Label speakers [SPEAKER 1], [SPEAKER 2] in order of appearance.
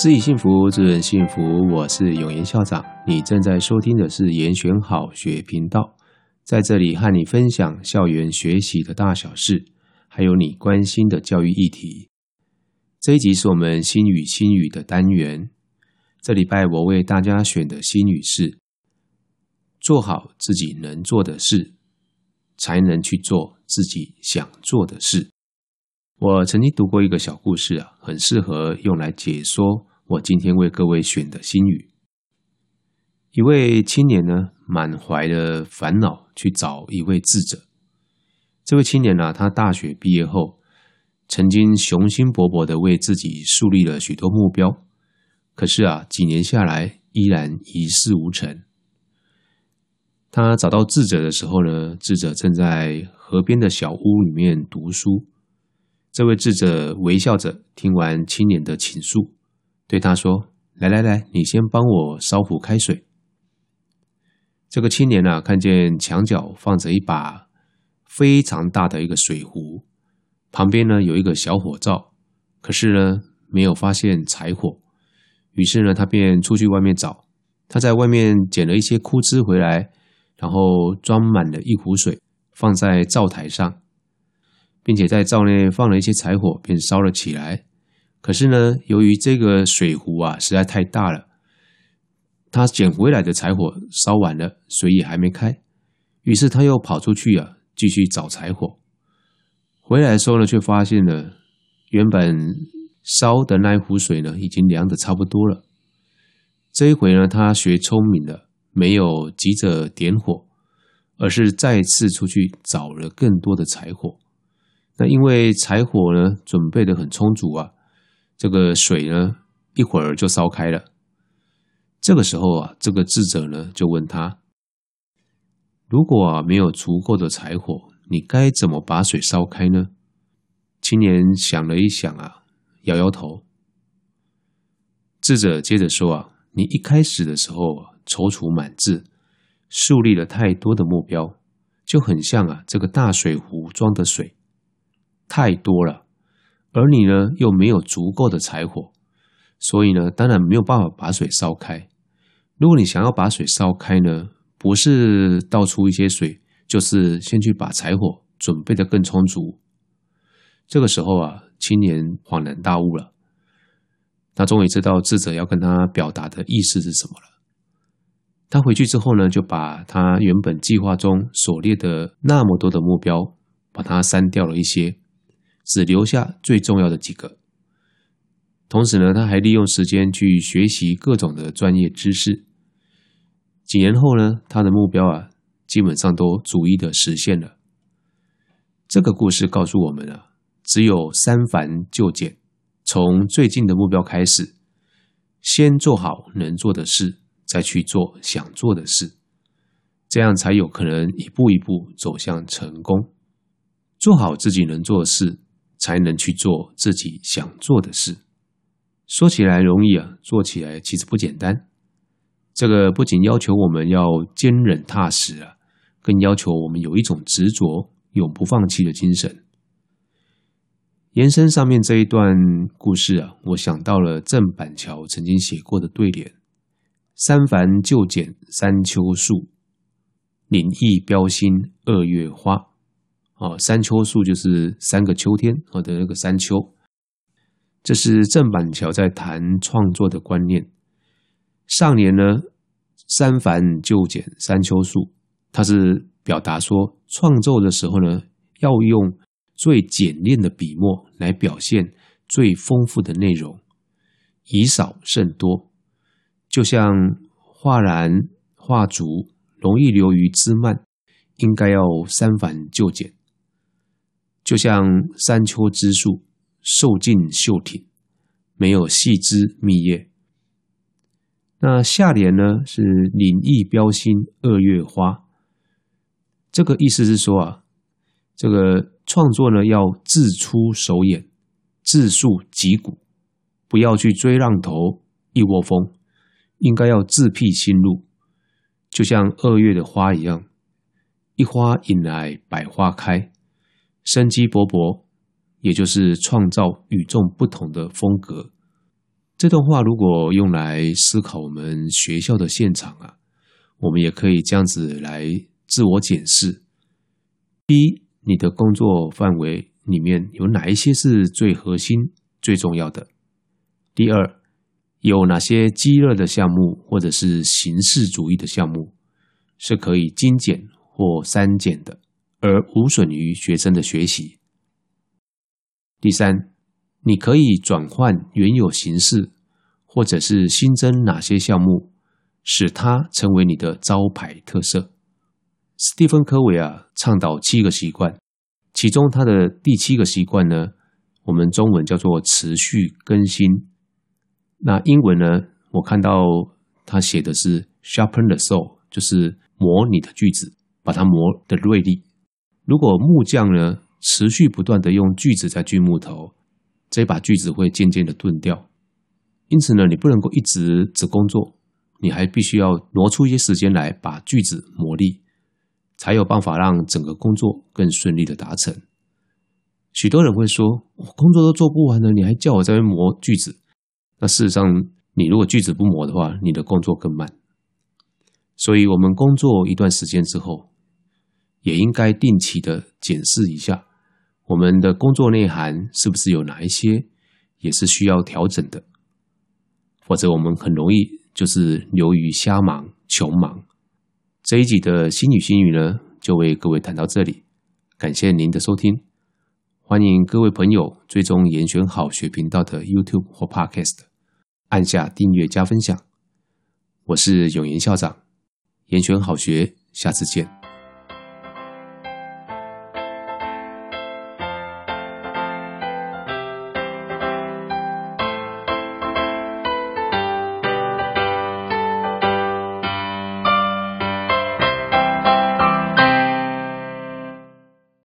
[SPEAKER 1] 自己幸福，自人幸福。我是永言校长，你正在收听的是延选好学频道，在这里和你分享校园学习的大小事，还有你关心的教育议题。这一集是我们心语心语的单元。这礼拜我为大家选的心语是：做好自己能做的事，才能去做自己想做的事。我曾经读过一个小故事啊，很适合用来解说。我今天为各位选的心语，一位青年呢，满怀的烦恼去找一位智者。这位青年呢，他大学毕业后，曾经雄心勃勃的为自己树立了许多目标，可是啊，几年下来依然一事无成。他找到智者的时候呢，智者正在河边的小屋里面读书。这位智者微笑着听完青年的倾诉。对他说：“来来来，你先帮我烧壶开水。”这个青年呢、看见墙角放着一把非常大的一个水壶，旁边呢有一个小火灶，可是呢没有发现柴火。于是呢，他便出去外面找。他在外面捡了一些枯枝回来，然后装满了一壶水，放在灶台上，并且在灶内放了一些柴火，便烧了起来。可是呢，由于这个水壶啊实在太大了，他捡回来的柴火烧完了，水也还没开，于是他又跑出去啊，继续找柴火。回来的时候呢，却发现了原本烧的那一壶水呢，已经凉的差不多了。这一回呢，他学聪明了，没有急着点火，而是再次出去找了更多的柴火。那因为柴火呢，准备的很充足啊。这个水呢，一会儿就烧开了。这个时候啊，这个智者呢就问他：“如果啊没有足够的柴火，你该怎么把水烧开呢？”青年想了一想啊，摇摇头。智者接着说：“啊，你一开始的时候踌躇满志，树立了太多的目标，就很像啊这个大水壶装的水太多了。”而你呢，又没有足够的柴火，所以呢，当然没有办法把水烧开。如果你想要把水烧开呢，不是倒出一些水，就是先去把柴火准备的更充足。这个时候啊，青年恍然大悟了，他终于知道智者要跟他表达的意思是什么了。他回去之后呢，就把他原本计划中所列的那么多的目标，把它删掉了一些。只留下最重要的几个。同时呢，他还利用时间去学习各种的专业知识。几年后呢，他的目标啊，基本上都逐一的实现了。这个故事告诉我们啊，只有三繁就简，从最近的目标开始，先做好能做的事，再去做想做的事，这样才有可能一步一步走向成功。做好自己能做的事。才能去做自己想做的事。说起来容易啊，做起来其实不简单。这个不仅要求我们要坚忍踏实啊，更要求我们有一种执着、永不放弃的精神。延伸上面这一段故事啊，我想到了郑板桥曾经写过的对联：“三繁就简三秋树，领意标新二月花。”哦，三秋树就是三个秋天，哦的那个三秋，这是郑板桥在谈创作的观念。上联呢，三繁就简三秋树，它是表达说，创作的时候呢，要用最简练的笔墨来表现最丰富的内容，以少胜多，就像画然画竹，容易流于枝蔓，应该要三繁就简。就像山丘之树，瘦劲秀挺，没有细枝密叶。那下联呢是林意标新二月花，这个意思是说啊，这个创作呢要自出手眼，自树脊骨，不要去追浪头一窝蜂，应该要自辟新路，就像二月的花一样，一花引来百花开。生机勃勃，也就是创造与众不同的风格。这段话如果用来思考我们学校的现场啊，我们也可以这样子来自我检视：第一，你的工作范围里面有哪一些是最核心、最重要的？第二，有哪些鸡肋的项目或者是形式主义的项目是可以精简或删减的，而无损于学生的学习？第三，你可以转换原有形式，或者是新增哪些项目，使它成为你的招牌特色？斯蒂芬·科维啊，倡导七个习惯，其中他的第七个习惯呢，我们中文叫做持续更新。那英文呢，我看到他写的是 “sharpen the saw”，就是磨你的句子，把它磨得锐利。如果木匠呢，持续不断的用锯子在锯木头，这把锯子会渐渐的钝掉。因此呢，你不能够一直只工作，你还必须要挪出一些时间来把锯子磨利，才有办法让整个工作更顺利的达成。许多人会说，我工作都做不完了，你还叫我在这边磨锯子？那事实上，你如果锯子不磨的话，你的工作更慢。所以，我们工作一段时间之后，也应该定期的检视一下。我们的工作内涵是不是有哪一些也是需要调整的？或者我们很容易就是流于瞎忙、穷忙。这一集的心语新语呢，就为各位谈到这里，感谢您的收听，欢迎各位朋友追踪严选好学频道的 YouTube 或 Podcast，按下订阅加分享。我是永言校长，严选好学，下次见。